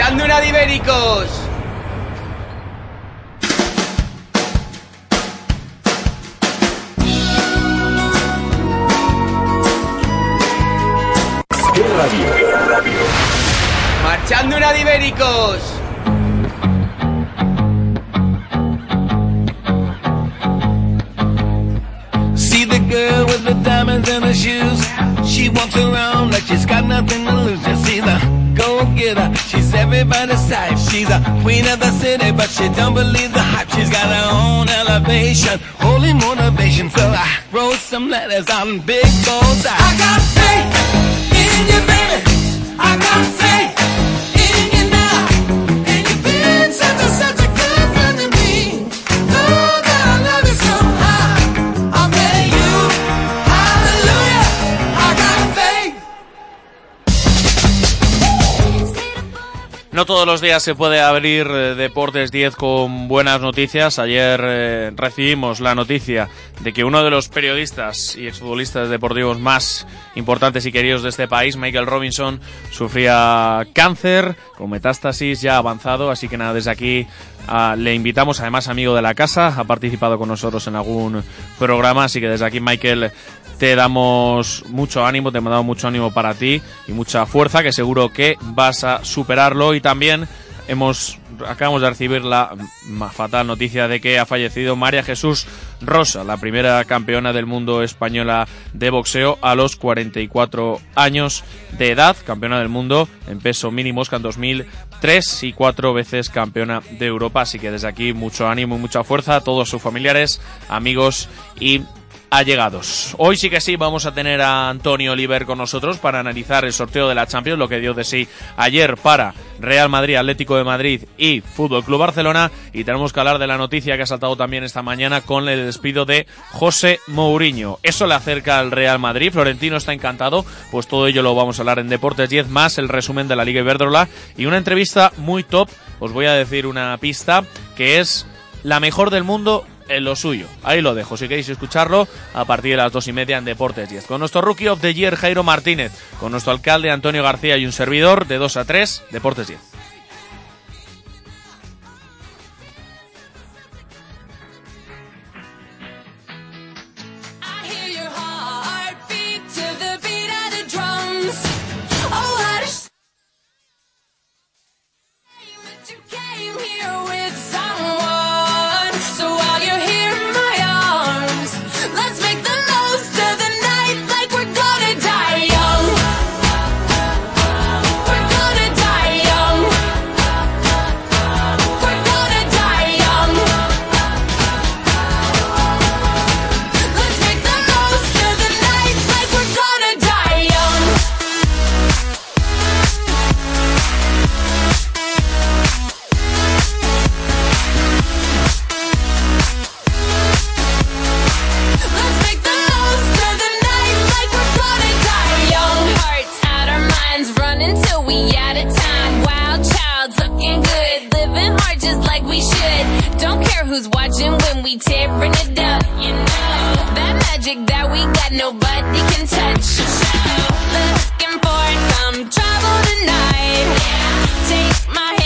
Marchando una de ibéricos. Marchando una de ibéricos. See the girl with the diamonds in her shoes. She walks around like she's got nothing to lose. Just see the go getter. Everybody's type. She's a queen of the city, but she don't believe the hype. She's got her own elevation, holy motivation. So I wrote some letters on big goals. I got faith in you, baby. I got faith todos los días se puede abrir eh, Deportes 10 con buenas noticias. Ayer eh, recibimos la noticia de que uno de los periodistas y exfutbolistas deportivos más importantes y queridos de este país, Michael Robinson, sufría cáncer con metástasis ya avanzado. Así que nada, desde aquí ah, le invitamos, además amigo de la casa, ha participado con nosotros en algún programa. Así que desde aquí, Michael, te damos mucho ánimo, te hemos dado mucho ánimo para ti y mucha fuerza, que seguro que vas a superarlo. Y también hemos acabamos de recibir la fatal noticia de que ha fallecido María Jesús Rosa, la primera campeona del mundo española de boxeo a los 44 años de edad, campeona del mundo en peso mini mosca en 2003 y cuatro veces campeona de Europa. Así que desde aquí mucho ánimo y mucha fuerza a todos sus familiares, amigos y allegados. Hoy sí que sí vamos a tener a Antonio Oliver con nosotros para analizar el sorteo de la Champions, lo que dio de sí ayer para Real Madrid, Atlético de Madrid y Fútbol Club Barcelona y tenemos que hablar de la noticia que ha saltado también esta mañana con el despido de José Mourinho. Eso le acerca al Real Madrid, Florentino está encantado, pues todo ello lo vamos a hablar en Deportes 10 más el resumen de la Liga Iberdrola y una entrevista muy top, os voy a decir una pista que es la mejor del mundo en lo suyo. Ahí lo dejo, si queréis escucharlo, a partir de las dos y media en Deportes 10. Con nuestro Rookie of the Year, Jairo Martínez, con nuestro alcalde Antonio García y un servidor, de 2 a 3, Deportes 10. Who's watching when we tearing it up. You know that magic that we got, nobody can touch. So Looking for some trouble tonight. Take my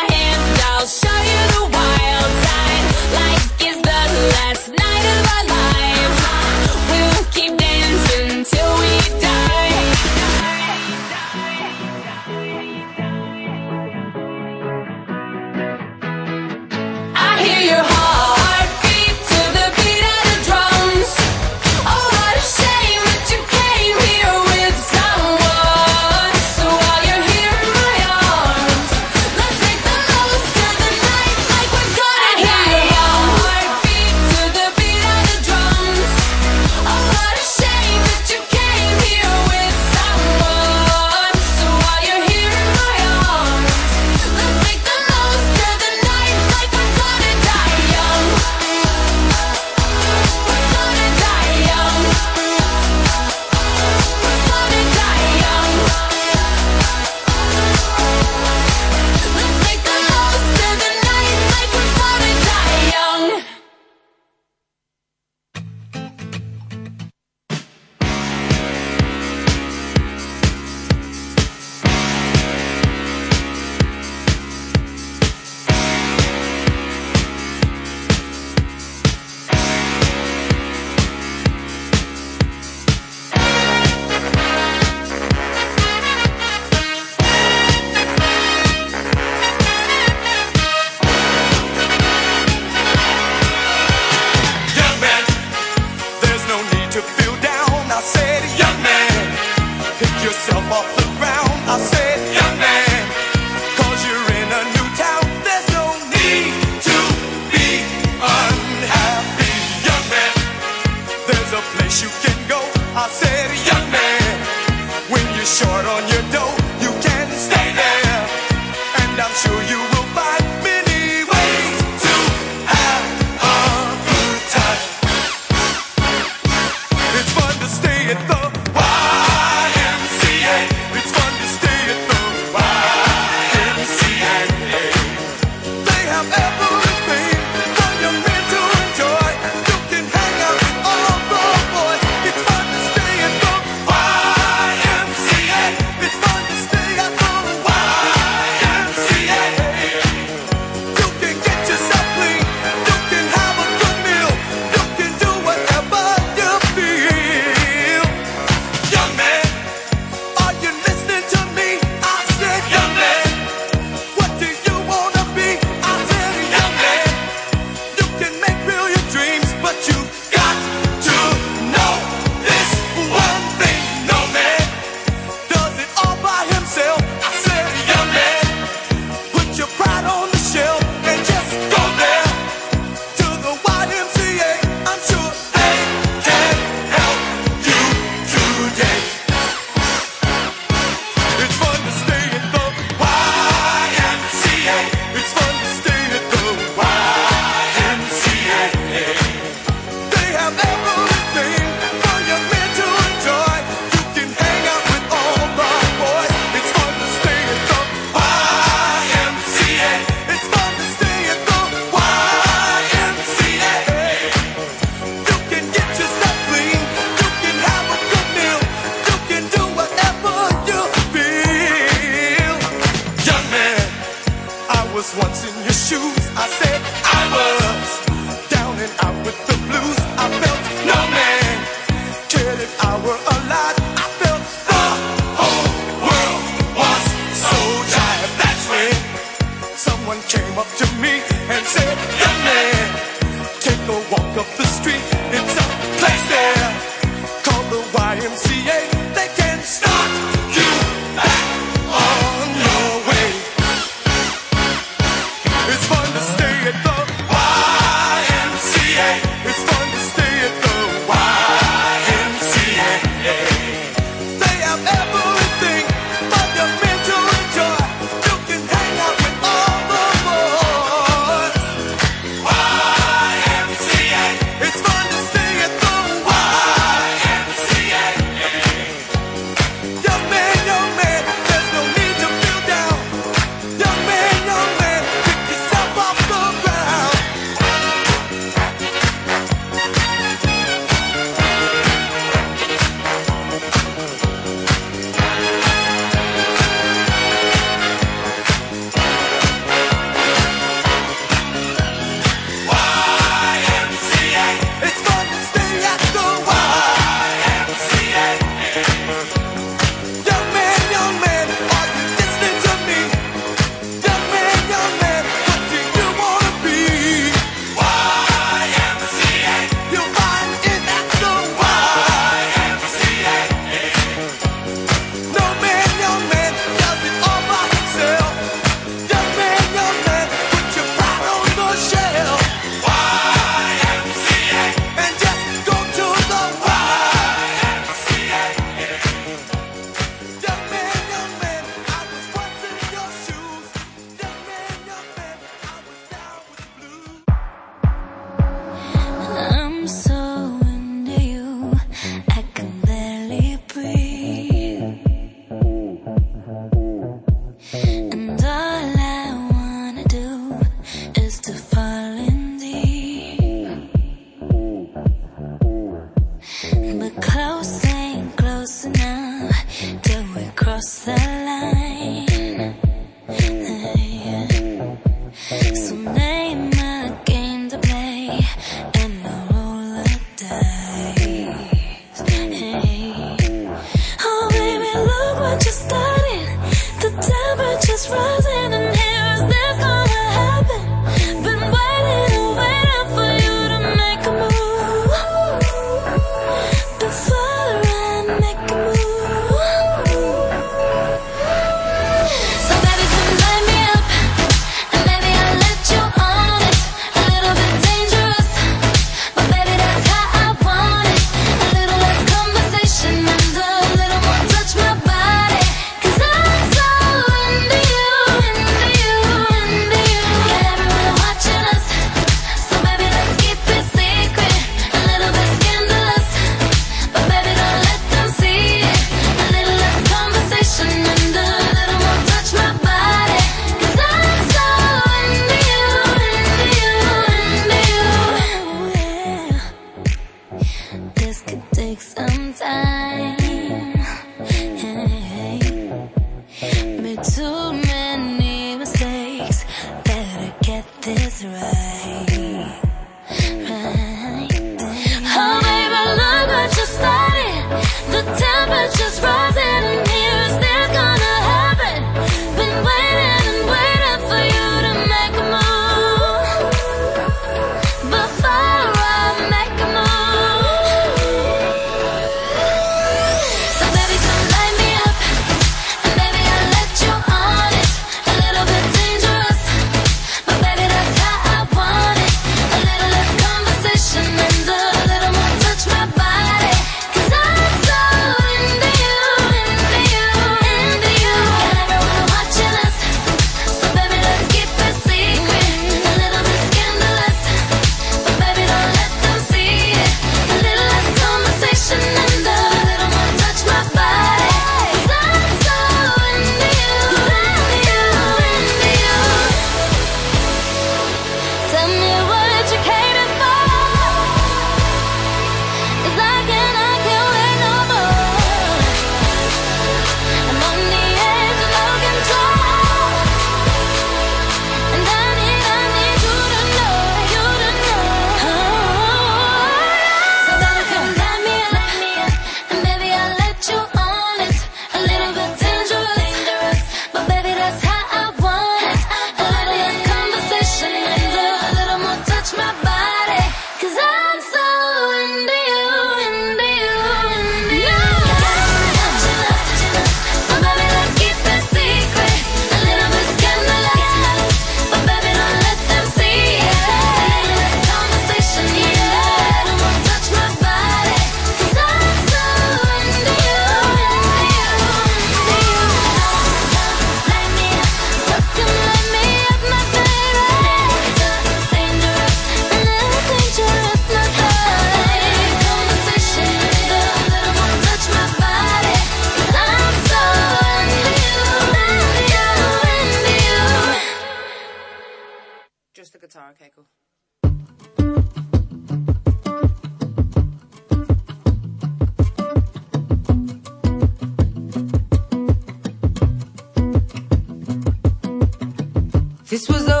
This was the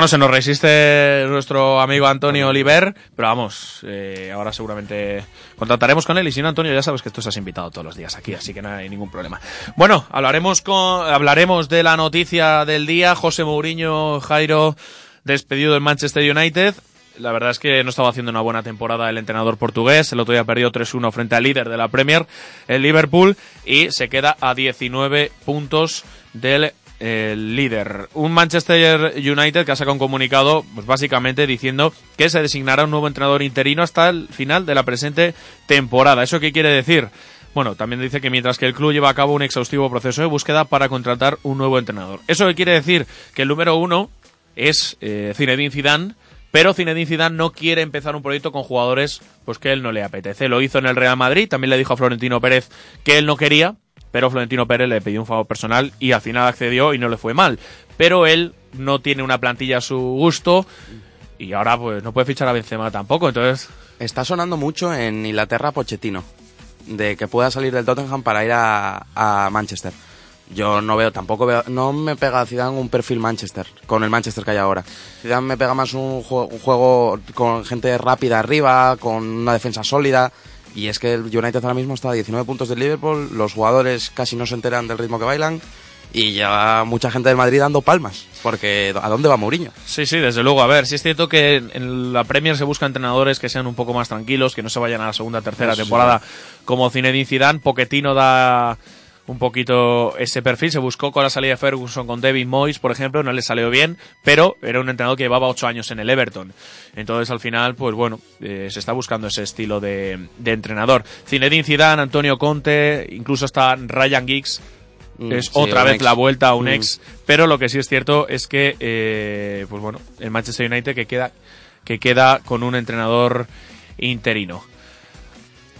Bueno, se nos resiste nuestro amigo Antonio Oliver, pero vamos, eh, ahora seguramente contactaremos con él y si no, Antonio, ya sabes que tú estás invitado todos los días aquí, así que no hay ningún problema. Bueno, hablaremos, con, hablaremos de la noticia del día, José Mourinho, Jairo, despedido del Manchester United. La verdad es que no estaba haciendo una buena temporada el entrenador portugués. El otro día perdió 3-1 frente al líder de la Premier, el Liverpool, y se queda a 19 puntos del el líder. Un Manchester United que ha sacado un comunicado, pues básicamente diciendo que se designará un nuevo entrenador interino hasta el final de la presente temporada. ¿Eso qué quiere decir? Bueno, también dice que mientras que el club lleva a cabo un exhaustivo proceso de búsqueda para contratar un nuevo entrenador. ¿Eso qué quiere decir? Que el número uno es eh, Zinedine Zidane, pero Zinedine Zidane no quiere empezar un proyecto con jugadores pues que él no le apetece. Lo hizo en el Real Madrid, también le dijo a Florentino Pérez que él no quería, pero Florentino Pérez le pidió un favor personal y al final accedió y no le fue mal. Pero él no tiene una plantilla a su gusto y ahora pues no puede fichar a Benzema tampoco, entonces Está sonando mucho en Inglaterra Pochettino, de que pueda salir del Tottenham para ir a, a Manchester. Yo no veo, tampoco veo, no me pega a Zidane un perfil Manchester, con el Manchester que hay ahora. Zidane me pega más un juego, un juego con gente rápida arriba, con una defensa sólida. Y es que el United ahora mismo está a 19 puntos del Liverpool, los jugadores casi no se enteran del ritmo que bailan y ya mucha gente del Madrid dando palmas, porque ¿a dónde va Mourinho? Sí, sí, desde luego. A ver, sí es cierto que en la Premier se buscan entrenadores que sean un poco más tranquilos, que no se vayan a la segunda, tercera temporada como Zinedine Zidane. Poquetino da un poquito ese perfil. Se buscó con la salida de Ferguson con David Moyes, por ejemplo, no le salió bien, pero era un entrenador que llevaba ocho años en el Everton. Entonces, al final, pues bueno, eh, se está buscando ese estilo de, de entrenador. Zinedine Zidane, Antonio Conte, incluso está Ryan Giggs, Mm, es sí, otra vez ex. la vuelta a un Mm. ex, pero lo que sí es cierto es que, eh, pues bueno, el Manchester United que queda, que queda con un entrenador interino.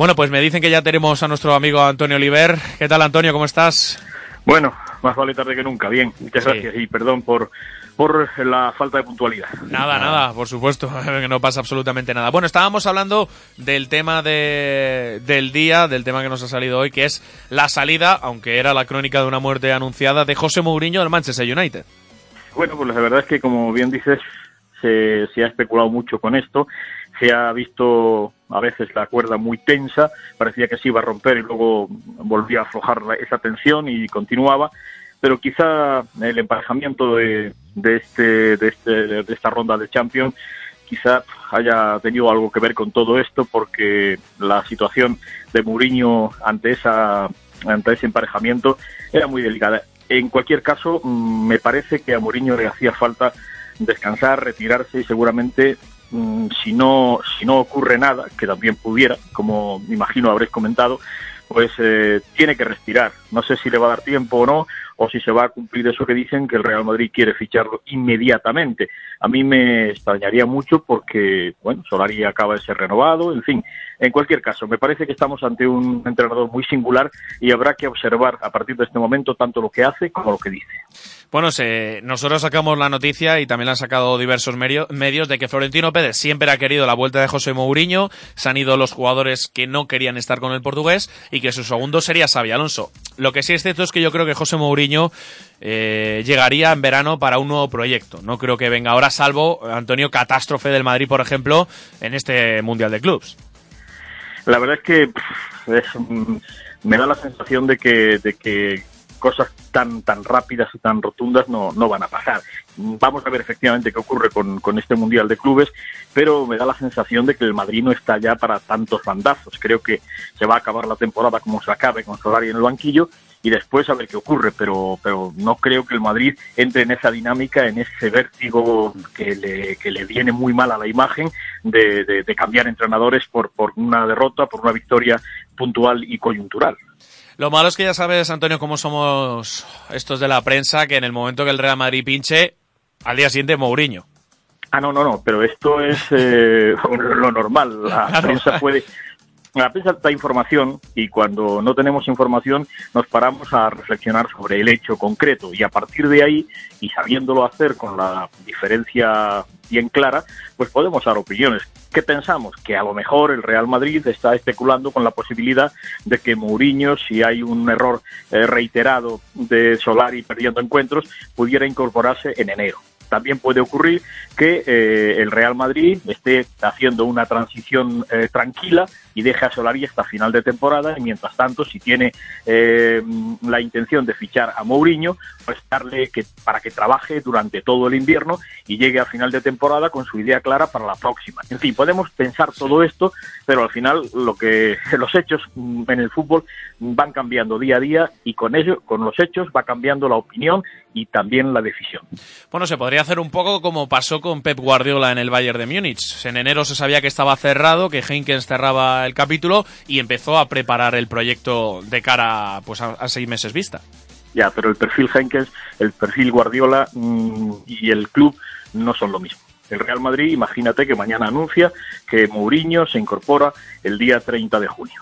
Bueno, pues me dicen que ya tenemos a nuestro amigo Antonio Oliver. ¿Qué tal, Antonio? ¿Cómo estás? Bueno, más vale tarde que nunca. Bien, muchas Sí. gracias y perdón por, por la falta de puntualidad. Nada, nada, por supuesto, que no pasa absolutamente nada. Bueno, estábamos hablando del tema de, del día, del tema que nos ha salido hoy, que es la salida, aunque era la crónica de una muerte anunciada, de José Mourinho del Manchester United. Bueno, pues la verdad es que, como bien dices, se, se ha especulado mucho con esto. Se ha visto a veces la cuerda muy tensa, parecía que se iba a romper y luego volvía a aflojar esa tensión y continuaba. Pero quizá el emparejamiento de, de, este, de, este, de esta ronda de Champions quizá haya tenido algo que ver con todo esto porque la situación de Mourinho ante esa ante ese emparejamiento era muy delicada. En cualquier caso, mm, me parece que a Mourinho le hacía falta descansar, retirarse y seguramente si no si no ocurre nada, que también pudiera, como me imagino habréis comentado, pues eh, tiene que respirar. No sé si le va a dar tiempo o no, o si se va a cumplir eso que dicen que el Real Madrid quiere ficharlo inmediatamente. A mí me extrañaría mucho porque, bueno, Solari acaba de ser renovado, en fin. En cualquier caso, me parece que estamos ante un entrenador muy singular y habrá que observar a partir de este momento tanto lo que hace como lo que dice. Bueno, se- nosotros sacamos la noticia y también la han sacado diversos medio- medios de que Florentino Pérez siempre ha querido la vuelta de José Mourinho, se han ido los jugadores que no querían estar con el portugués y que su segundo sería Xavi Alonso. Lo que sí es cierto es que yo creo que José Mourinho eh, llegaría en verano para un nuevo proyecto. No creo que venga ahora, salvo Antonio Catástrofe del Madrid, por ejemplo, en este Mundial de Clubs. La verdad es que me da la sensación de que, cosas tan tan rápidas y tan rotundas no, no van a pasar. Vamos a ver efectivamente qué ocurre con, con este Mundial de Clubes, pero me da la sensación de que el Madrid no está ya para tantos bandazos. Creo que se va a acabar la temporada como se acabe con Solari en el banquillo y después a ver qué ocurre, pero, pero no creo que el Madrid entre en esa dinámica, en ese vértigo que le, que le viene muy mal a la imagen de, de- de cambiar entrenadores por, por una derrota, por una victoria puntual y coyuntural. Lo malo es que ya sabes, Antonio, cómo somos estos de la prensa, que en el momento que el Real Madrid pinche, al día siguiente Mourinho. Ah, no, no, no, pero esto es eh, lo normal. La prensa puede. La prensa da información y cuando no tenemos información nos paramos a reflexionar sobre el hecho concreto y a partir de ahí y sabiéndolo hacer con la diferencia bien clara, pues podemos dar opiniones. ¿Qué pensamos? Que a lo mejor el Real Madrid está especulando con la posibilidad de que Mourinho, si hay un error eh, reiterado de Solari perdiendo encuentros, pudiera incorporarse en enero. También puede ocurrir que eh, el Real Madrid esté haciendo una transición eh, tranquila y deje a Solari hasta final de temporada y mientras tanto si tiene eh, la intención de fichar a Mourinho pues darle que para que trabaje durante todo el invierno y llegue a final de temporada con su idea clara para la próxima. En fin, podemos pensar todo esto, pero al final lo que los hechos en el fútbol van cambiando día a día y con ello, con los hechos va cambiando la opinión y también la decisión. Bueno, se podría hacer un poco como pasó con Pep Guardiola en el Bayern de Múnich. En enero se sabía que estaba cerrado, que Heinkens cerraba el capítulo y empezó a preparar el proyecto de cara pues, a, a seis meses vista. Ya, pero el perfil Henkens, el perfil Guardiola mm, y el club no son lo mismo. El Real Madrid, imagínate que mañana anuncia que Mourinho se incorpora el día 30 de junio.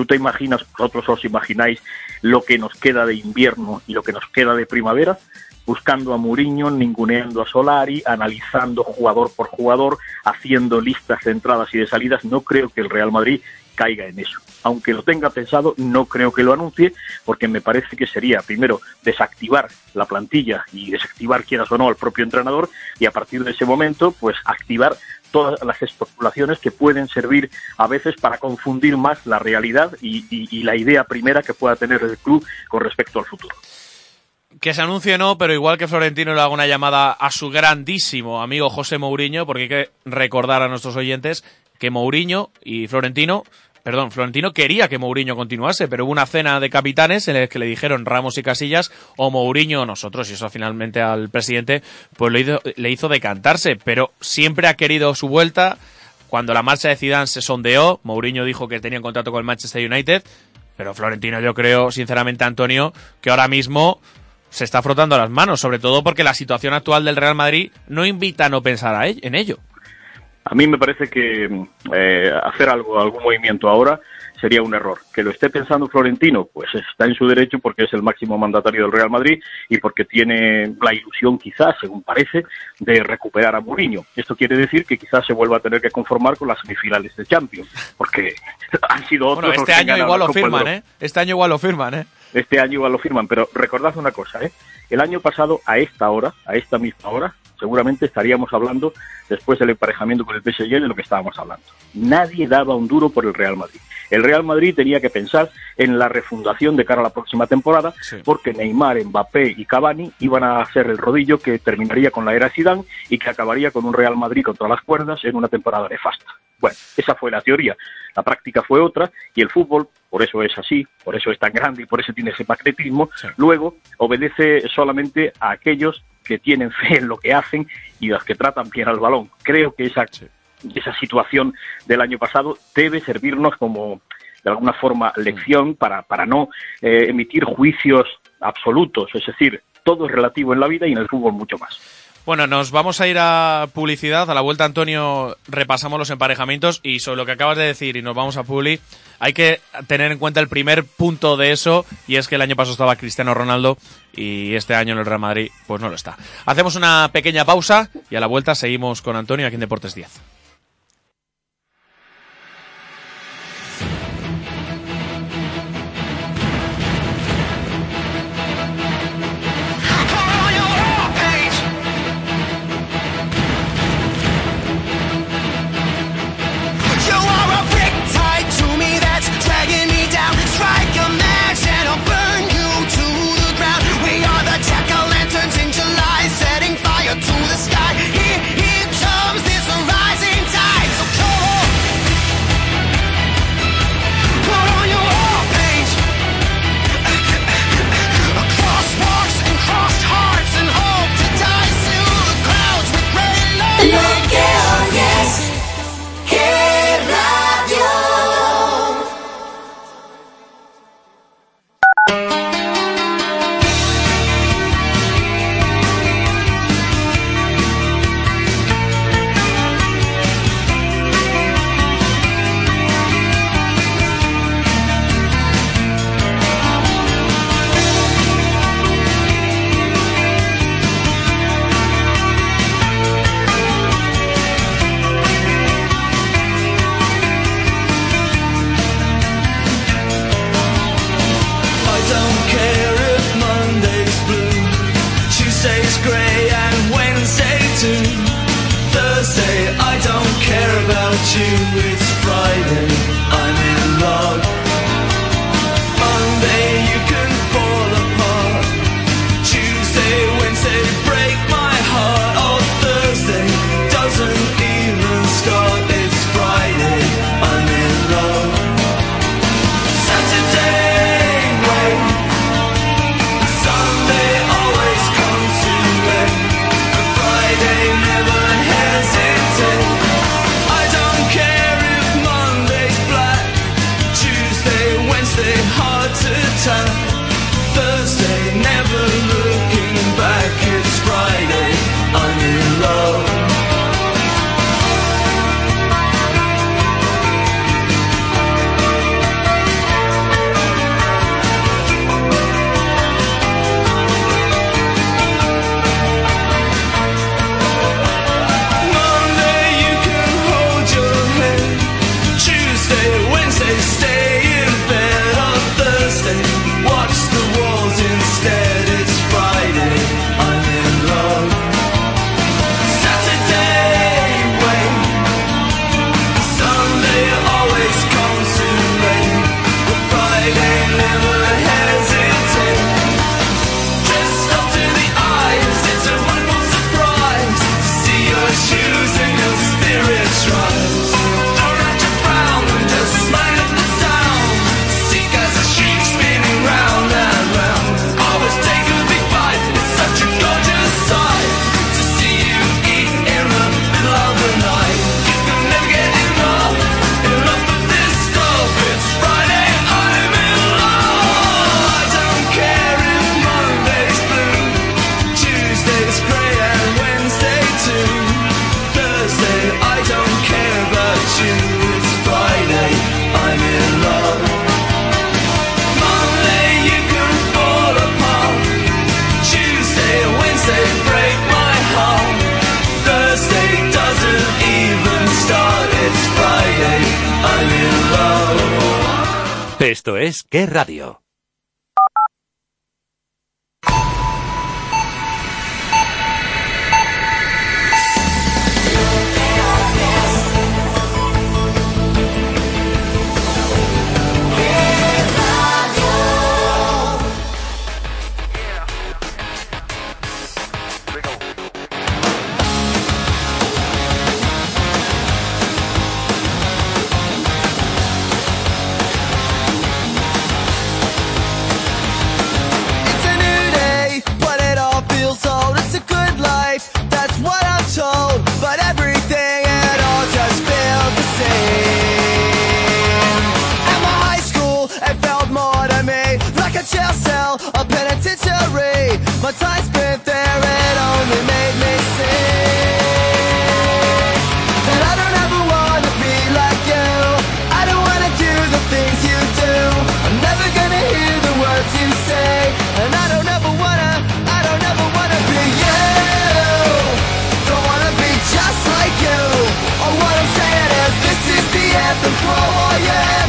¿Tú te imaginas, vosotros os imagináis lo que nos queda de invierno y lo que nos queda de primavera? Buscando a Mourinho, ninguneando a Solari, analizando jugador por jugador, haciendo listas de entradas y de salidas. No creo que el Real Madrid caiga en eso. Aunque lo tenga pensado, no creo que lo anuncie, porque me parece que sería, primero, desactivar la plantilla y desactivar, quieras o no, al propio entrenador, y a partir de ese momento, pues activar todas las especulaciones que pueden servir a veces para confundir más la realidad y, la idea primera que pueda tener el club con respecto al futuro. Que se anuncie no, pero igual que Florentino le haga una llamada a su grandísimo amigo José Mourinho, porque hay que recordar a nuestros oyentes que Mourinho y Florentino, perdón, Florentino quería que Mourinho continuase, pero hubo una cena de capitanes en la que le dijeron Ramos y Casillas o Mourinho o nosotros, y eso finalmente al presidente pues le hizo, le hizo decantarse, pero siempre ha querido su vuelta. Cuando la marcha de Zidane se sondeó, Mourinho dijo que tenía un contrato con el Manchester United, pero Florentino yo creo, sinceramente, Antonio, que ahora mismo se está frotando las manos, sobre todo porque la situación actual del Real Madrid no invita a no pensar en ello. A mí me parece que eh, hacer algo, algún movimiento ahora sería un error. Que lo esté pensando Florentino, pues está en su derecho porque es el máximo mandatario del Real Madrid y porque tiene la ilusión, quizás, según parece, de recuperar a Mourinho. Esto quiere decir que quizás se vuelva a tener que conformar con las semifinales de Champions, porque han sido otros Bueno, este año igual lo firman. ¿eh? Este año igual lo firman, ¿eh? Este año igual lo firman, pero recordad una cosa, ¿eh? El año pasado, a esta hora, a esta misma hora, seguramente estaríamos hablando, después del emparejamiento con el PSG, de lo que estábamos hablando. Nadie daba un duro por el Real Madrid. El Real Madrid tenía que pensar en la refundación de cara a la próxima temporada, Sí. porque Neymar, Mbappé y Cavani iban a ser el rodillo que terminaría con la era Zidane y que acabaría con un Real Madrid contra las cuerdas en una temporada nefasta. Bueno, esa fue la teoría. La práctica fue otra y el fútbol, por eso es así, por eso es tan grande y por eso tiene ese magnetismo, Sí. luego obedece solamente a aquellos que tienen fe en lo que hacen y las que tratan bien al balón. Creo que esa, esa situación del año pasado debe servirnos como, de alguna forma, mm. lección para, para no eh, emitir juicios absolutos. Es decir, todo es relativo en la vida y en el fútbol mucho más. Bueno, nos vamos a ir a publicidad. A la vuelta, Antonio, repasamos los emparejamientos y sobre lo que acabas de decir y nos vamos a Publi, hay que tener en cuenta el primer punto de eso y es que el año pasado estaba Cristiano Ronaldo y este año en el Real Madrid pues no lo está. Hacemos una pequeña pausa y a la vuelta seguimos con Antonio aquí en Deportes 10. Esto es Qué Radio. told, but everything it all just feels the same. At my high school, it felt more to me like a jail cell, a penitentiary. My time spent there, it only made me sick. the oh yeah.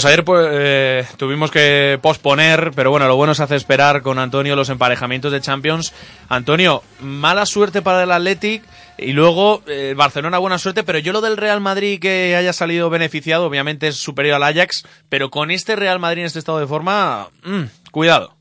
Pues ayer pues, eh, tuvimos que posponer, pero bueno, lo bueno se hace esperar con Antonio los emparejamientos de Champions. Antonio, mala suerte para el Athletic y luego eh, Barcelona buena suerte, pero yo lo del Real Madrid que haya salido beneficiado, obviamente es superior al Ajax, pero con este Real Madrid en este estado de forma, mm, cuidado.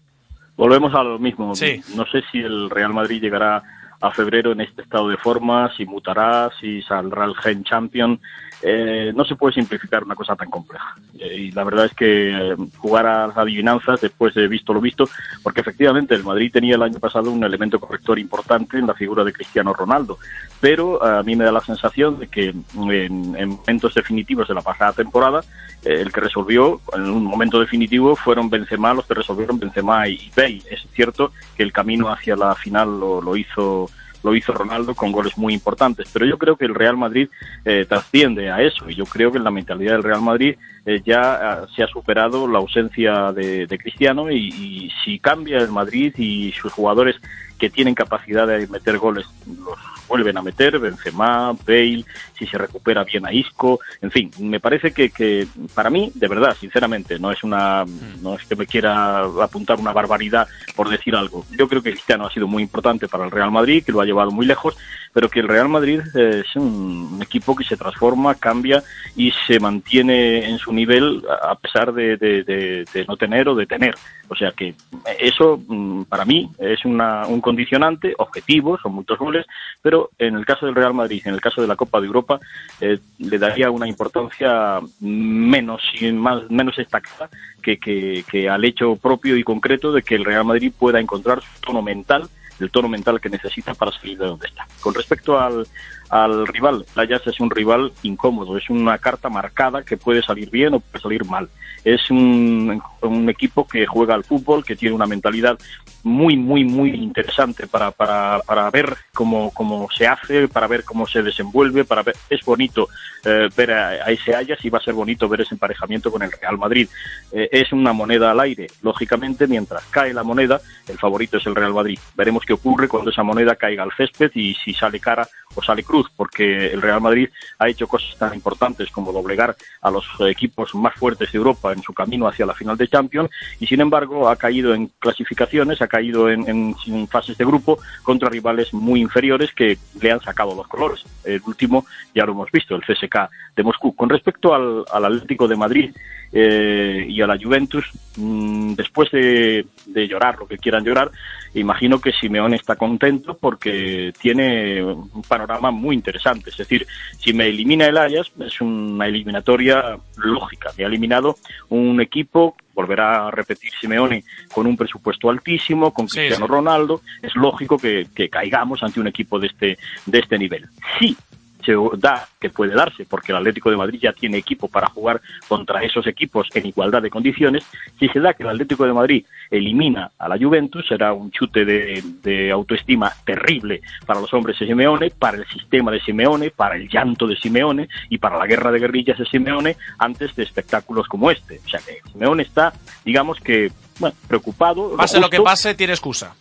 Volvemos a lo mismo. Sí. No sé si el Real Madrid llegará a febrero en este estado de forma, si mutará, si saldrá el Gen Champion. Eh, no se puede simplificar una cosa tan compleja. Eh, y la verdad es que eh, jugar a las adivinanzas después de visto lo visto, porque efectivamente el Madrid tenía el año pasado un elemento corrector importante en la figura de Cristiano Ronaldo. Pero a mí me da la sensación de que en, en momentos definitivos de la pasada temporada, eh, el que resolvió en un momento definitivo fueron Benzema los que resolvieron Benzema y Bale. Es cierto que el camino hacia la final lo, lo hizo lo hizo Ronaldo con goles muy importantes, pero yo creo que el Real Madrid eh, trasciende a eso. Y yo creo que en la mentalidad del Real Madrid eh, ya ah, se ha superado la ausencia de, de Cristiano. Y, si cambia el Madrid y sus jugadores que tienen capacidad de meter goles los vuelven a meter, Benzema, Bale, si se recupera bien a Isco, en fin, me parece que, que para mí, de verdad, sinceramente, no es una, no es que me quiera apuntar una barbaridad por decir algo. Yo creo que Cristiano ha sido muy importante para el Real Madrid, que lo ha llevado muy lejos, pero que el Real Madrid eh, es un equipo que se transforma, cambia y se mantiene en su nivel a pesar de, de- de- de no tener o de tener. O sea que eso mm, para mí es una- un condicionante objetivo, son muchos goles, pero en el caso del Real Madrid, en el caso de la Copa de Europa, eh, le daría una importancia menos más menos destacada que, que, que al hecho propio y concreto de que el Real Madrid pueda encontrar su tono mental el tono mental que necesita para salir de donde está. Con respecto al, al rival, Ajax es un rival incómodo, es una carta marcada que puede salir bien o puede salir mal. Es un, un equipo que juega al fútbol, que tiene una mentalidad muy, muy, muy interesante para, para, para ver cómo, cómo se hace, para ver cómo se desenvuelve, para ver, es bonito eh, ver a, a ese Ajax y va a ser bonito ver ese emparejamiento con el Real Madrid. Eh, es una moneda al aire, lógicamente, mientras cae la moneda, el favorito es el Real Madrid. Veremos qué ocurre cuando esa moneda caiga al césped y si sale cara o sale cruz, porque el Real Madrid ha hecho cosas tan importantes como doblegar a los equipos más fuertes de Europa en su camino hacia la final de Champions y sin embargo ha caído en clasificaciones, ha caído en, fases de grupo contra rivales muy inferiores que le han sacado los colores. El último ya lo hemos visto, el CSK de Moscú. Con respecto al, al Atlético de Madrid, eh, y a la Juventus, mm, después de, de llorar lo que quieran llorar, imagino que Simeone está contento porque tiene un panorama muy interesante. Es decir, si me elimina el Ajax, es una eliminatoria lógica. Me ha eliminado un equipo, volverá a repetir Simeone, con un presupuesto altísimo, con Sí, Cristiano sí. Ronaldo. Es lógico que, que caigamos ante un equipo de este, de este nivel. Sí se da que puede darse, porque el Atlético de Madrid ya tiene equipo para jugar contra esos equipos en igualdad de condiciones, si se da que el Atlético de Madrid elimina a la Juventus, será un chute de, de autoestima terrible para los hombres de Simeone, para el sistema de Simeone, para el llanto de Simeone y para la guerra de guerrillas de Simeone antes de espectáculos como este. O sea que Simeone está, digamos que, bueno, preocupado. Pase lo que pase, tiene excusa.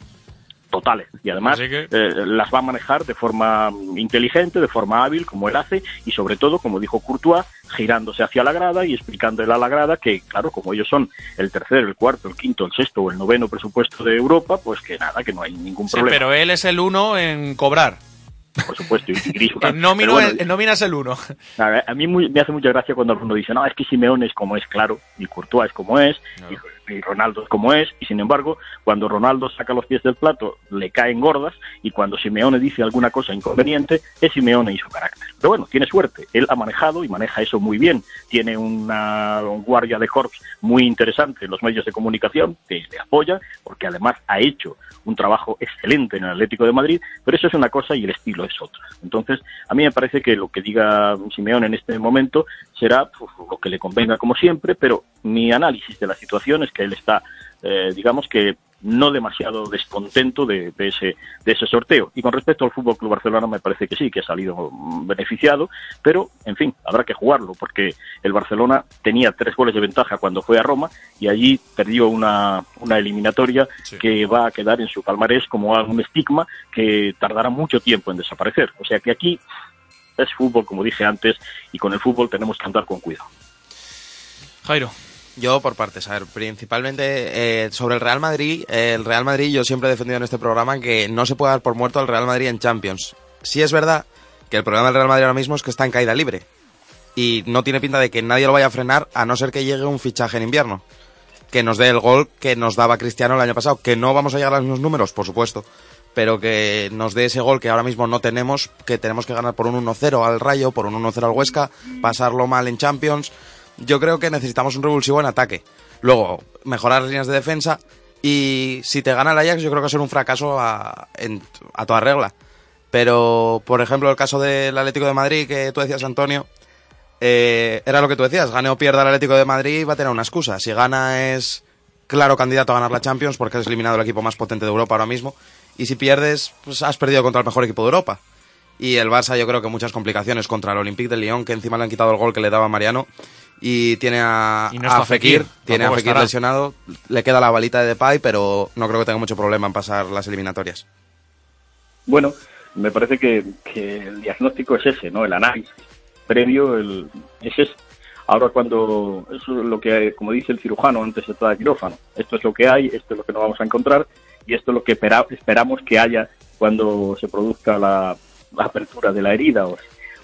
Totales y además que- eh, las va a manejar de forma inteligente, de forma hábil, como él hace y sobre todo, como dijo Courtois, girándose hacia la grada y explicándole a la grada que, claro, como ellos son el tercer, el cuarto, el quinto, el sexto o el noveno presupuesto de Europa, pues que nada, que no hay ningún Sí, problema, pero él es el uno en cobrar. por supuesto. Y, Griezmann. En nómina es el uno. a, mí muy- me hace mucha gracia cuando alguno dice, no, es que Simeone es como es, claro, y Courtois es como es, y, y Ronaldo es como es, y sin embargo, cuando Ronaldo saca los pies del plato, le caen gordas, y cuando Simeone dice alguna cosa inconveniente, es Simeone y su carácter. Pero bueno, tiene suerte, él ha manejado y maneja eso muy bien, tiene una guardia de corps muy interesante en los medios de comunicación, que le apoya, porque además ha hecho un trabajo excelente en el Atlético de Madrid, pero eso es una cosa y el estilo es otra. Entonces, a mí me parece que lo que diga Simeone en este momento será pues, lo que le convenga como siempre, pero mi análisis de la situación es que él está, eh, digamos que no demasiado descontento de, de ese de ese sorteo. Y con respecto al Fútbol Club Barcelona me parece que sí, que ha salido beneficiado, pero en fin, habrá que jugarlo porque el Barcelona tenía tres goles de ventaja cuando fue a Roma y allí perdió una, una eliminatoria que va a quedar en su palmarés como un estigma que tardará mucho tiempo en desaparecer. O sea que aquí es fútbol, como dije antes, y con el fútbol tenemos que andar con cuidado. Jairo. Yo por partes, a ver, principalmente eh, sobre el Real Madrid, eh, el Real Madrid yo siempre he defendido en este programa que no se puede dar por muerto al Real Madrid en Champions. Sí es verdad que el problema del Real Madrid ahora mismo es que está en caída libre y no tiene pinta de que nadie lo vaya a frenar a no ser que llegue un fichaje en invierno que nos dé el gol que nos daba Cristiano el año pasado, que no vamos a llegar a los mismos números, por supuesto, pero que nos dé ese gol que ahora mismo no tenemos, que tenemos que ganar por un 1-0 al Rayo, por un 1-0 al Huesca, pasarlo mal en Champions. Yo creo que necesitamos un revulsivo en ataque. Luego, mejorar las líneas de defensa y si te gana el Ajax yo creo que va a ser un fracaso a, en- a toda regla. Pero, por ejemplo, el caso del Atlético de Madrid que tú decías, Antonio, eh, era lo que tú decías, gane o pierda el Atlético de Madrid va a tener una excusa. Si gana es claro candidato a ganar la Champions porque has eliminado el equipo más potente de Europa ahora mismo. Y si pierdes, pues has perdido contra el mejor equipo de Europa. Y el Barça yo creo que muchas complicaciones contra el Olympique de Lyon, que encima le han quitado el gol que le daba Mariano. Y tiene a, Y no a está Fekir, Fekir, tiene a Fekir estará. lesionado, le queda la balita de Depay, pero no creo que tenga mucho problema en pasar las eliminatorias. Bueno, me parece que, que el diagnóstico es ese, ¿no? El análisis previo el, es ese. Ahora cuando, eso es lo que, como dice el cirujano antes de el quirófano, esto es lo que hay, esto es lo que no vamos a encontrar y esto es lo que espera- esperamos que haya cuando se produzca la, la apertura de la herida o,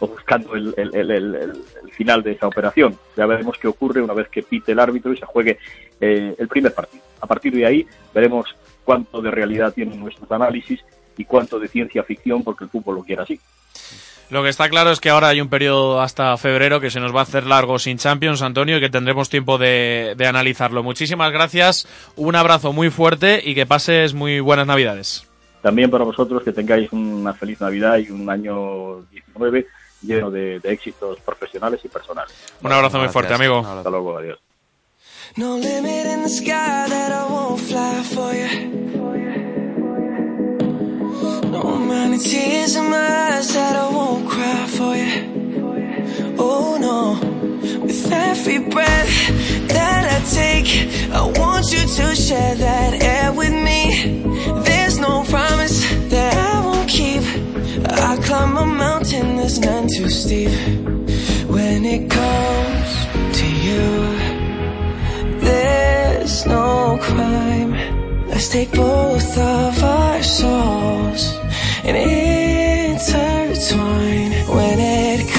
o buscando el, el- el- el- el- el final de esa operación. Ya veremos qué ocurre una vez que pite el árbitro y se juegue eh, el primer partido. A partir de ahí veremos cuánto de realidad tienen nuestros análisis y cuánto de ciencia ficción porque el fútbol lo quiere así. Lo que está claro es que ahora hay un periodo hasta febrero que se nos va a hacer largo sin Champions, Antonio, y que tendremos tiempo de, de analizarlo. Muchísimas gracias, un abrazo muy fuerte y que pases muy buenas Navidades. También para vosotros que tengáis una feliz Navidad y un año 19 lleno de, de éxitos profesionales y personales. Un abrazo muy fuerte, amigo. Hasta luego, adiós. No limit in the sky that I won't fly for you. No amount of tears in my eyes that I won't cry for you. Oh no, with every breath that I take, I want you to share that air with me. I climb a mountain that's none too steep. When it comes to you. There's no crime. Let's take both of our souls and intertwine. When it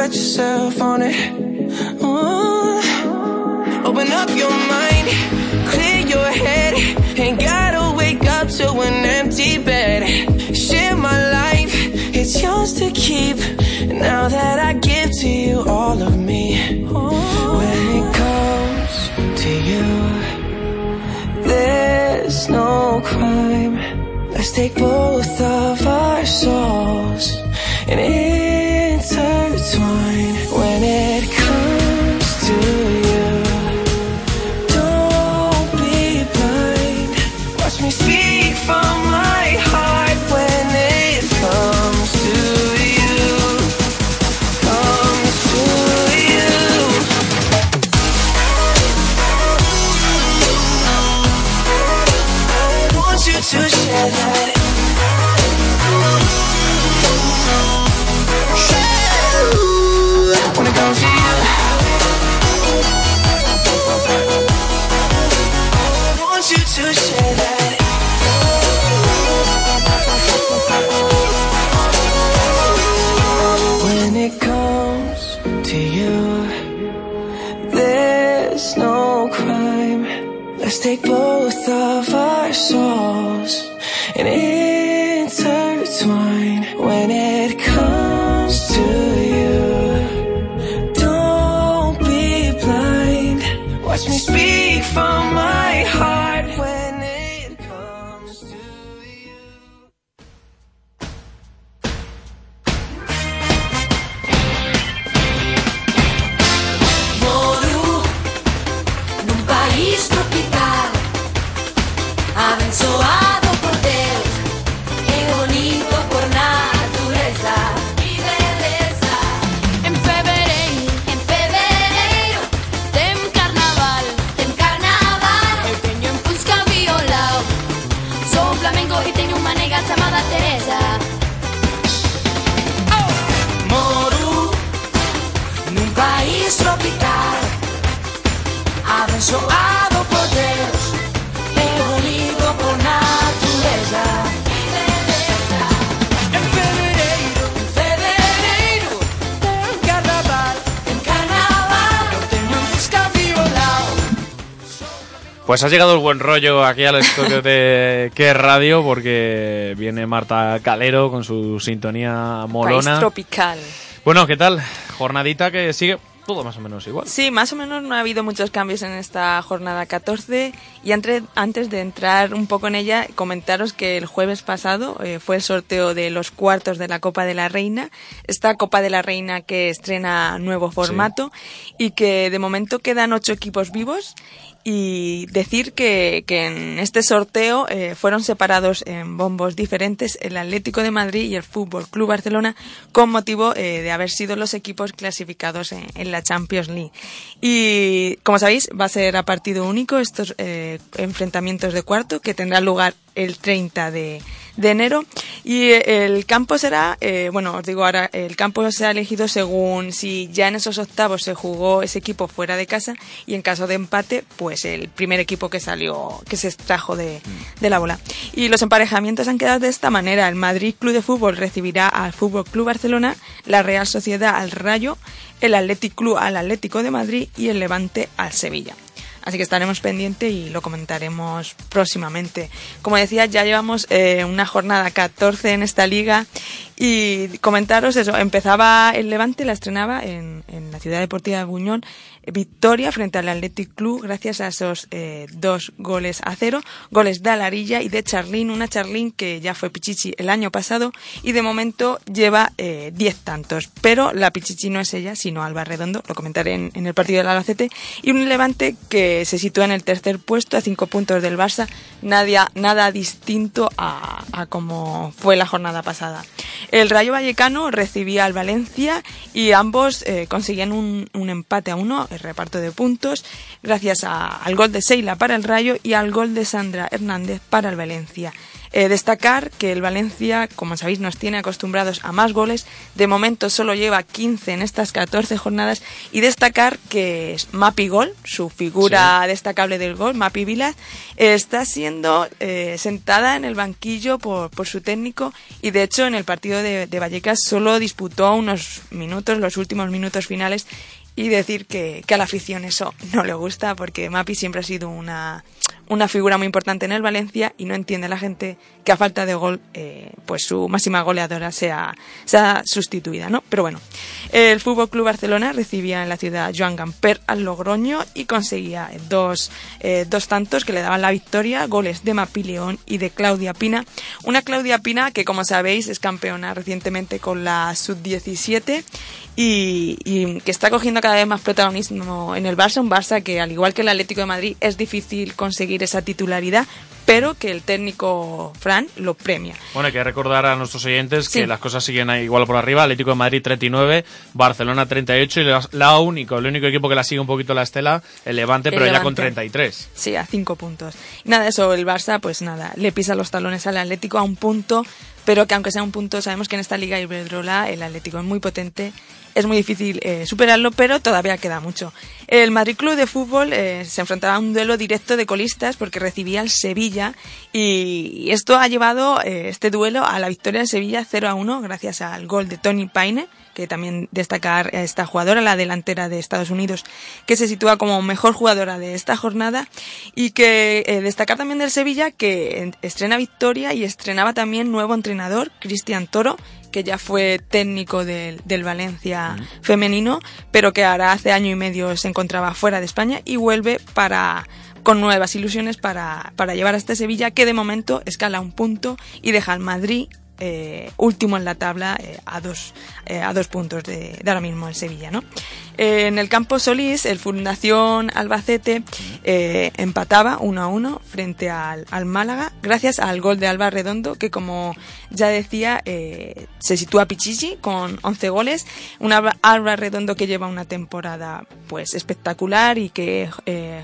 regret yourself on it. Oh. Open up your mind, clear your head. Ain't gotta wake up to an empty bed. Share my life, it's yours to keep. Now that I give to you all of me. When it comes to you, there's no crime. Let's take both of our souls and intertwine. E teño unha nega chamada Teresa. Moro num país tropical, abençoado por Pues ha llegado el buen rollo aquí al estudio de Qué Radio porque viene Marta Calero con su sintonía País molona. tropical. Bueno, ¿qué tal? Jornadita que sigue todo más o menos igual. Sí, más o menos no ha habido muchos cambios en esta jornada 14 y entre- antes de entrar un poco en ella, comentaros que el jueves pasado eh, fue el sorteo de los cuartos de la Copa de la Reina, esta Copa de la Reina que estrena nuevo formato y que de momento quedan ocho equipos vivos y decir que, que en este sorteo eh, fueron separados en bombos diferentes el Atlético de Madrid y el Fútbol Club Barcelona con motivo eh, de haber sido los equipos clasificados en, la Champions League. Y como sabéis, va a ser a partido único estos eh, enfrentamientos de cuarto que tendrán lugar el 30 de, de enero y eh, el campo será, eh, bueno, os digo ahora, el campo será elegido según si ya en esos octavos se jugó ese equipo fuera de casa y en caso de empate, pues el primer equipo que salió, que se extrajo de, de la bola. Y los emparejamientos han quedado de esta manera. El Madrid Club de Fútbol recibirá al Fútbol Club Barcelona, la Real Sociedad al Rayo, el Athletic Club al Atlético de Madrid y el Levante al Sevilla. Así que estaremos pendientes y lo comentaremos próximamente. Como decía, ya llevamos eh, una jornada 14 en esta liga y comentaros eso. Empezaba el Levante, la estrenaba en, en la Ciudad Deportiva de Buñol. eh, Victoria frente al Athletic Club gracias a esos eh, dos goles a cero. Goles de Alarilla y de Charlín. Una Charlín que ya fue Pichichi el año pasado y de momento lleva eh, 10 tantos. Pero la Pichichi no es ella, sino Alba Redondo. Lo comentaré en, en el partido del Albacete. Y un Levante que se sitúa en el tercer puesto a cinco puntos del Barça. Nada, nada distinto a, a como fue la jornada pasada. El Rayo Vallecano recibía al Valencia y ambos eh, conseguían un, empate a uno, el reparto de puntos, gracias a- al gol de Seila para el Rayo y al gol de Sandra Hernández para el Valencia. Eh, destacar que el Valencia, como sabéis, nos tiene acostumbrados a más goles. De momento solo lleva 15 en estas 14 jornadas. Y destacar que Mapi Gol, su figura destacable del gol, Mapi Vila, eh, está siendo eh, sentada en el banquillo por, por su técnico. Y de hecho, en el partido de, de Vallecas solo disputó unos minutos, los últimos minutos finales. Y decir que, que a la afición eso no le gusta porque Mapi siempre ha sido una, una figura muy importante en el Valencia y no entiende la gente que a falta de gol eh, pues su máxima goleadora sea, sea sustituida, ¿no? Pero bueno, el Fútbol Club Barcelona recibía en la ciudad Joan Gamper al Logroño y conseguía dos, eh, dos tantos que le daban la victoria, goles de Mapi León y de Claudia Pina. Una Claudia Pina que como sabéis es campeona recientemente con la sub-17 y, y que está cogiendo cada vez más protagonismo en el Barça, un Barça que al igual que el Atlético de Madrid es difícil conseguir esa titularidad, pero que el técnico Fran lo premia. Bueno, hay que recordar a nuestros oyentes Sí. que las cosas siguen ahí igual por arriba. Atlético de Madrid 39, Barcelona 38 y la, la único, el único equipo que la sigue un poquito la estela, el Levante, El pero ya con Levante. 33. Sí, a cinco puntos. Y nada, eso, el Barça, pues nada, le pisa los talones al Atlético a un punto, pero que aunque sea un punto, sabemos que en esta Liga Iberdrola el Atlético es muy potente, es muy difícil eh, superarlo, pero todavía queda mucho. El Madrid Club de Fútbol eh, se enfrentaba a un duelo directo de colistas porque recibía al Sevilla y esto ha llevado eh, este duelo a la victoria del Sevilla 0 a 1 gracias al gol de Tony Paine que también destacar a esta jugadora, la delantera de Estados Unidos, que se sitúa como mejor jugadora de esta jornada y que eh, destacar también del Sevilla que en- estrena victoria y estrenaba también nuevo entrenador, Cristian Toro, que ya fue técnico del, del Valencia femenino, pero que ahora hace año y medio se encontraba fuera de España y vuelve para con nuevas ilusiones para, para llevar a este Sevilla que de momento escala un punto y deja al Madrid eh, último en la tabla eh, a dos eh, a dos puntos de, ahora mismo el Sevilla no en el campo Solís el Fundación Albacete empataba 1 a 1 frente al, al Málaga gracias al gol de Alba Redondo que como ya decía se sitúa Pichichi con 11 goles. Una Alba- Redondo que lleva una temporada pues espectacular y que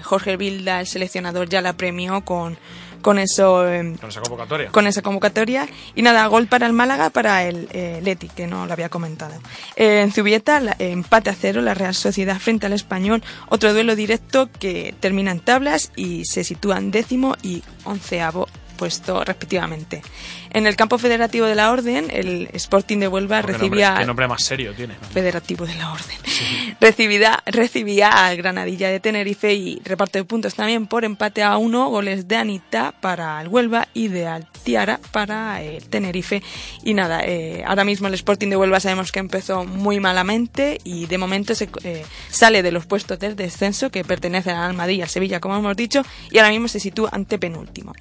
Jorge Vilda el seleccionador ya la premió con con eso em, Con esa convocatoria. con esa convocatoria. Y nada, gol para el Málaga, para el eh, Leti, que no lo había comentado. Eh, en Zubieta, la- eh, empate a cero, la Real Sociedad frente al Español. Otro duelo directo que termina en tablas y se sitúan décimo y onceavo puesto respectivamente. En el campo federativo de la Orden, el Sporting de Huelva nombre- recibía... Qué nombre más serio tiene. Federativo de la Orden. Recibida, recibía al Granadilla de Tenerife y reparto de puntos también por empate a uno, goles de Anita para el Huelva y de Altiara para el Tenerife. Y nada, eh, ahora mismo el Sporting de Huelva sabemos que empezó muy malamente y de momento se, eh, sale de los puestos del descenso que pertenecen al Madrid y al Sevilla, como hemos dicho, y ahora mismo se sitúa ante penúltimo.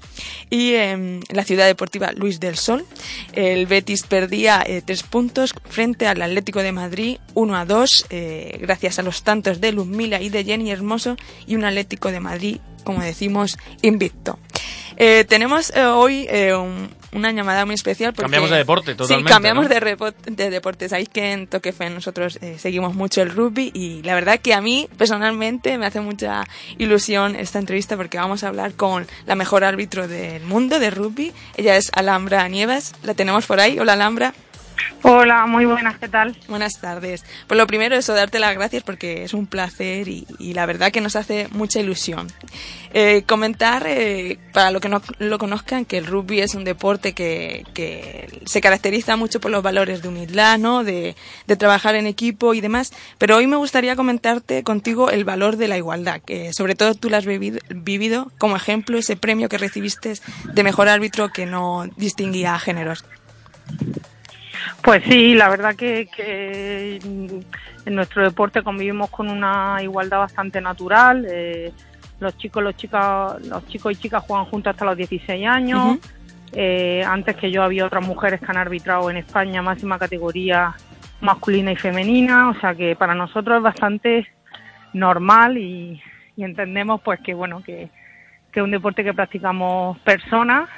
Y en la ciudad deportiva Luis del Sol, el Betis perdía eh, tres puntos frente al Atlético de Madrid 1 a 2, eh, gracias a los tantos de Luzmila y de Jenny Hermoso, y un Atlético de Madrid, como decimos, invicto. Eh, tenemos hoy un- una llamada muy especial. Porque, Cambiamos de deporte, totalmente, Sí, cambiamos ¿no? de, deporte. Sabéis que en Toque Fe nosotros eh, seguimos mucho el rugby y la verdad que a mí personalmente me hace mucha ilusión esta entrevista porque vamos a hablar con la mejor árbitro del mundo de rugby. Ella es Alhambra Nieves. La tenemos por ahí. Hola Alhambra. Hola, muy buenas, ¿qué tal? Buenas tardes. Pues lo primero eso, darte las gracias porque es un placer y, la verdad que nos hace mucha ilusión. Eh, comentar, eh, para los que no lo conozcan, que el rugby es un deporte que, se caracteriza mucho por los valores de humildad, ¿no? de, de trabajar en equipo y demás. Pero hoy me gustaría comentarte contigo el valor de la igualdad, que sobre todo tú lo has vivido, vivido como ejemplo ese premio que recibiste de mejor árbitro que no distinguía a géneros. Pues sí, la verdad que, que en nuestro deporte convivimos con una igualdad bastante natural. eh, los chicos, los chicas, los chicos y chicas juegan juntos hasta los 16 años. Eh, antes que yo había otras mujeres que han arbitrado en España máxima categoría masculina y femenina, o sea que para nosotros es bastante normal y, y entendemos pues que bueno que, que es un deporte que practicamos personas,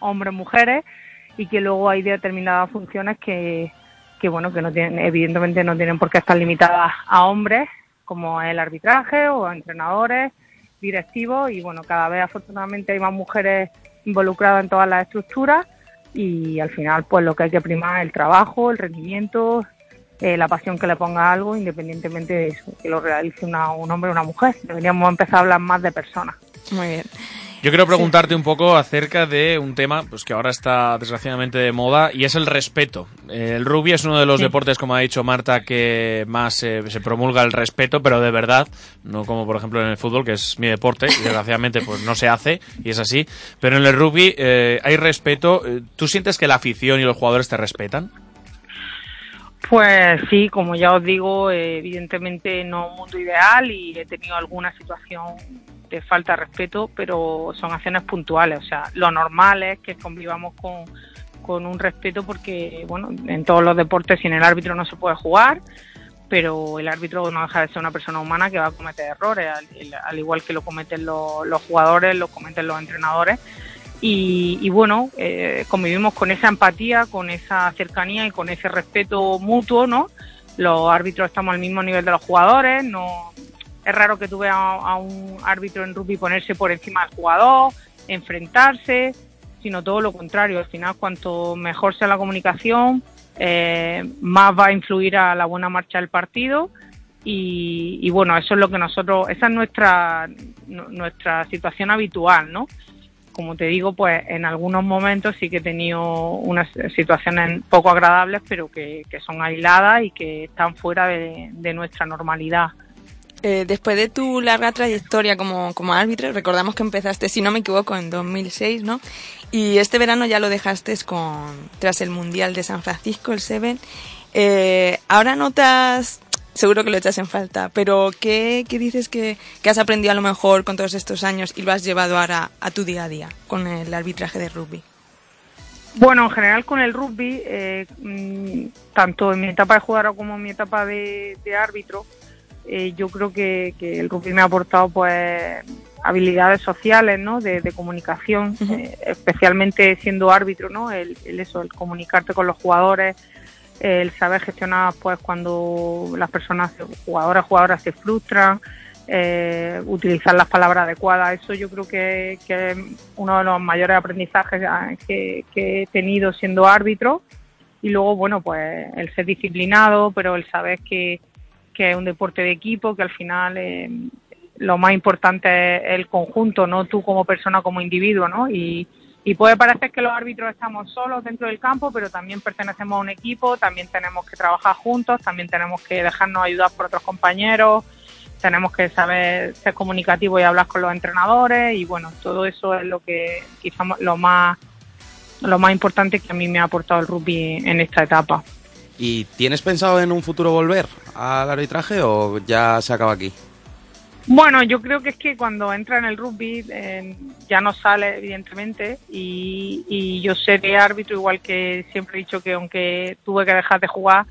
hombres, mujeres, y que luego hay determinadas funciones que, que bueno que no tienen evidentemente no tienen por qué estar limitadas a hombres como el arbitraje o entrenadores directivos y bueno cada vez afortunadamente hay más mujeres involucrado en todas las estructuras y al final pues lo que hay que primar es el trabajo, el rendimiento, eh, la pasión que le ponga algo, independientemente de eso, que lo realice una- un hombre o una mujer. Deberíamos empezar a hablar más de personas. Muy bien. Yo quiero preguntarte un poco acerca de un tema pues que ahora está desgraciadamente de moda y es el respeto. Eh, El rugby es uno de los Sí. deportes, como ha dicho Marta, que más eh, se promulga el respeto, pero de verdad, no como por ejemplo en el fútbol, que es mi deporte y desgraciadamente pues no se hace y es así. Pero en el rugby eh, hay respeto. Eh, ¿Tú sientes que la afición y los jugadores te respetan? Pues sí, como ya os digo, evidentemente no un mundo ideal y he tenido alguna situación de falta respeto, pero son acciones puntuales. O sea, lo normal es que convivamos con, con un respeto porque, bueno, en todos los deportes sin el árbitro no se puede jugar, pero el árbitro no deja de ser una persona humana que va a cometer errores, al, al igual que lo cometen los, los jugadores, lo cometen los entrenadores. Y, y bueno, eh, convivimos con esa empatía, con esa cercanía y con ese respeto mutuo, ¿no? Los árbitros estamos al mismo nivel de los jugadores, no es raro que tú veas a, un árbitro en rugby ponerse por encima del jugador, enfrentarse, sino todo lo contrario. Al final, cuanto mejor sea la comunicación, eh, más va a influir a la buena marcha del partido. Y, y bueno, eso es lo que nosotros, esa es nuestra, nu- nuestra situación habitual, ¿no? como te digo, pues en algunos momentos sí que he tenido unas situaciones poco agradables, pero que, que son aisladas y que están fuera de, de nuestra normalidad. Eh, después de tu larga trayectoria como, como árbitro, recordamos que empezaste, si no me equivoco, en 2006, ¿no? Y este verano ya lo dejaste con, tras el Mundial de San Francisco, el Seven. Eh, ahora notas, seguro que lo echas en falta, pero ¿qué, qué dices que, que has aprendido a lo mejor con todos estos años y lo has llevado ahora a tu día a día con el arbitraje de rugby? Bueno, en general con el rugby, eh, mm, tanto en mi etapa de jugadora como en mi etapa de árbitro, eh, yo creo que, que el rugby me ha aportado pues habilidades sociales, ¿no? De, de comunicación, eh, especialmente siendo árbitro, ¿no? El, el eso, el comunicarte con los jugadores, el saber gestionar pues cuando las personas, jugadoras, jugadoras se frustran, eh, utilizar las palabras adecuadas. Eso yo creo que, que es uno de los mayores aprendizajes ah, que, que he tenido siendo árbitro. Y luego, bueno, pues el ser disciplinado, pero el saber que, que es un deporte de equipo, que al final eh, lo más importante es el conjunto, no tú como persona, como individuo, ¿no? Y, y puede parecer que los árbitros estamos solos dentro del campo, pero también pertenecemos a un equipo, también tenemos que trabajar juntos, también tenemos que dejarnos ayudar por otros compañeros, tenemos que saber ser comunicativo y hablar con los entrenadores y bueno, todo eso es lo que quizás lo más lo más importante que a mí me ha aportado el rugby en esta etapa. ¿Y tienes pensado en un futuro volver al arbitraje o ya se acaba aquí? Bueno, yo creo que es que cuando entra en el rugby eh, ya no sale, evidentemente, y, yo seré árbitro, igual que siempre he dicho que aunque tuve que dejar de jugar,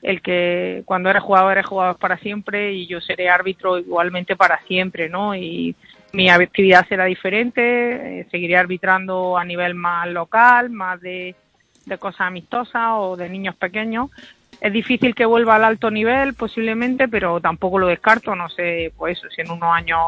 el que cuando eres jugador eres jugador para siempre y yo seré árbitro igualmente para siempre, ¿no? Y mi actividad será diferente, eh, seguiré arbitrando a nivel más local, más de, de cosas amistosas o de niños pequeños. Es difícil que vuelva al alto nivel posiblemente, pero tampoco lo descarto, no sé, pues eso, si en unos años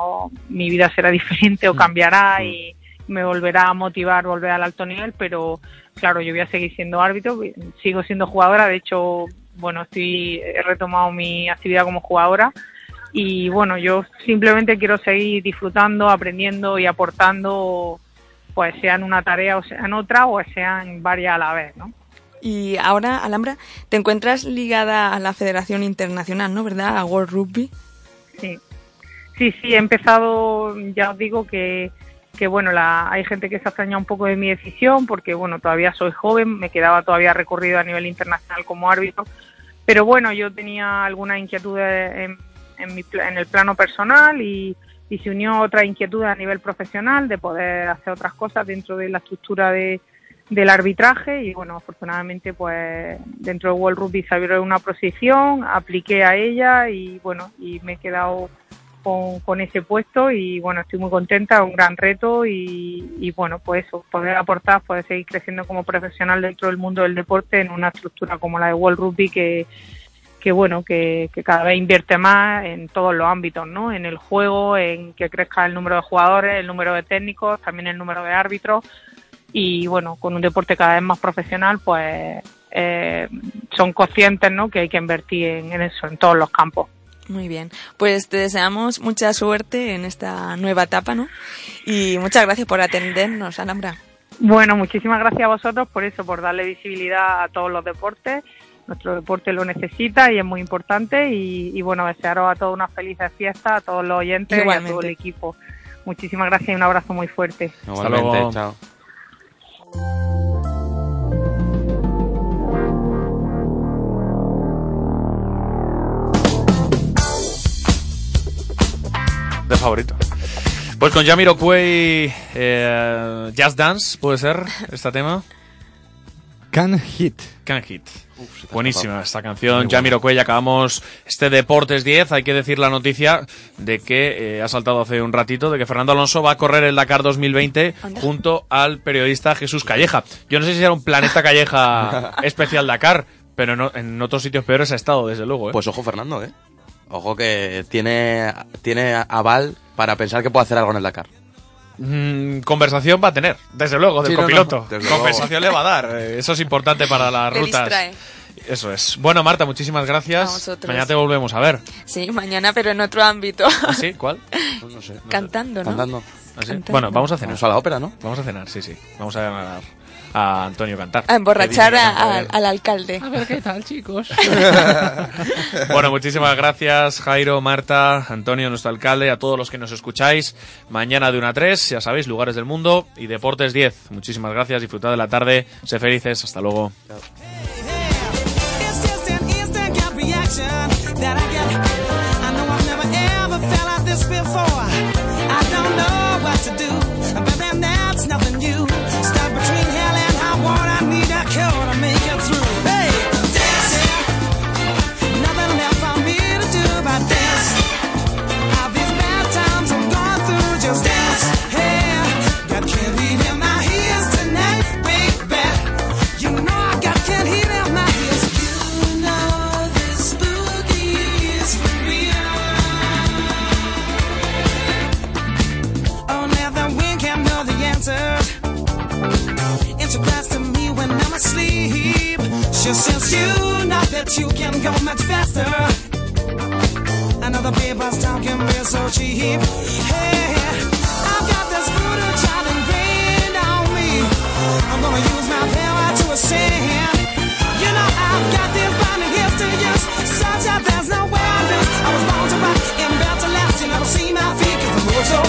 mi vida será diferente o cambiará y me volverá a motivar volver al alto nivel, pero claro, yo voy a seguir siendo árbitro, sigo siendo jugadora, de hecho, bueno, estoy he retomado mi actividad como jugadora y bueno, yo simplemente quiero seguir disfrutando, aprendiendo y aportando, pues sea en una tarea o sea en otra o sea en varias a la vez, ¿no? Y ahora, Alhambra, te encuentras ligada a la Federación Internacional, ¿no? ¿Verdad? A World Rugby. Sí, sí, sí, he empezado, ya os digo que, que bueno, la, hay gente que se ha extrañado un poco de mi decisión porque, bueno, todavía soy joven, me quedaba todavía recorrido a nivel internacional como árbitro, pero bueno, yo tenía algunas inquietudes en, en, mi, en el plano personal y, y se unió otra inquietud a nivel profesional de poder hacer otras cosas dentro de la estructura de, del arbitraje. Y bueno, afortunadamente pues dentro de World Rugby se abrió una posición, apliqué a ella y bueno, y me he quedado con, con ese puesto y bueno, estoy muy contenta, un gran reto y, y bueno, pues eso, poder aportar, poder seguir creciendo como profesional dentro del mundo del deporte en una estructura como la de World Rugby que, que bueno, que, que cada vez invierte más en todos los ámbitos, ¿no? En el juego, en que crezca el número de jugadores, el número de técnicos, también el número de árbitros y bueno, con un deporte cada vez más profesional, pues eh, son conscientes, ¿no? Que hay que invertir en, en eso, en todos los campos. Muy bien. Pues te deseamos mucha suerte en esta nueva etapa, ¿no? Y muchas gracias por atendernos, Alhambra. Bueno, muchísimas gracias a vosotros por eso, por darle visibilidad a todos los deportes. Nuestro deporte lo necesita y es muy importante. Y, y bueno, desearos a todos una feliz fiesta, a todos los oyentes y a todo el equipo. Muchísimas gracias y un abrazo muy fuerte. Igualmente, luego. chao. De favorito. Pues con Jamiroquai, eh, Just Dance, ¿puede ser este tema? Can Hit. Can Hit. Buenísima esta canción. Jamiroquai, acabamos este Deportes 10. Hay que decir la noticia de que eh, ha saltado hace un ratito, de que Fernando Alonso va a correr el Dakar 2020 Anda. junto al periodista Jesús Calleja. Yo no sé si era un Planeta Calleja especial Dakar, pero no- en otros sitios peores ha estado, desde luego. ¿eh? Pues ojo Fernando, ¿eh? Ojo que tiene, tiene aval para pensar que puede hacer algo en el Dakar. Mm, conversación va a tener, desde luego, del Sí, no, no, copiloto. conversación le va a dar. eh, Eso es importante para las Te rutas. distrae. Eso es. Bueno, Marta, muchísimas gracias. Mañana te volvemos a ver. Sí, mañana, pero en otro ámbito. ¿Ah, sí? ¿Cuál? No sé. Cantando, ¿no? Cantando. ¿Ah, sí? Cantando. Bueno, vamos a cenar. Vamos a la ópera, ¿no? Vamos a cenar, sí, sí. Vamos a, a Antonio cantar. A emborrachar a- a- al alcalde. ver qué tal, chicos. bueno, muchísimas gracias, Jairo, Marta, Antonio, nuestro alcalde, a todos los que nos escucháis. Mañana de 1 a 3, ya sabéis, lugares del mundo y Deportes 10. Muchísimas gracias, disfrutad de la tarde, sé felices, hasta luego. She says you know that you can go much faster. Another paper's talking real so cheap. Hey, I've got this voodoo child ingrained on me. I'm gonna use my power to ascend. You know I've got this binding hits to use, such that there's no lose. I was born to rock and built to last. You never see my feet 'cause I move so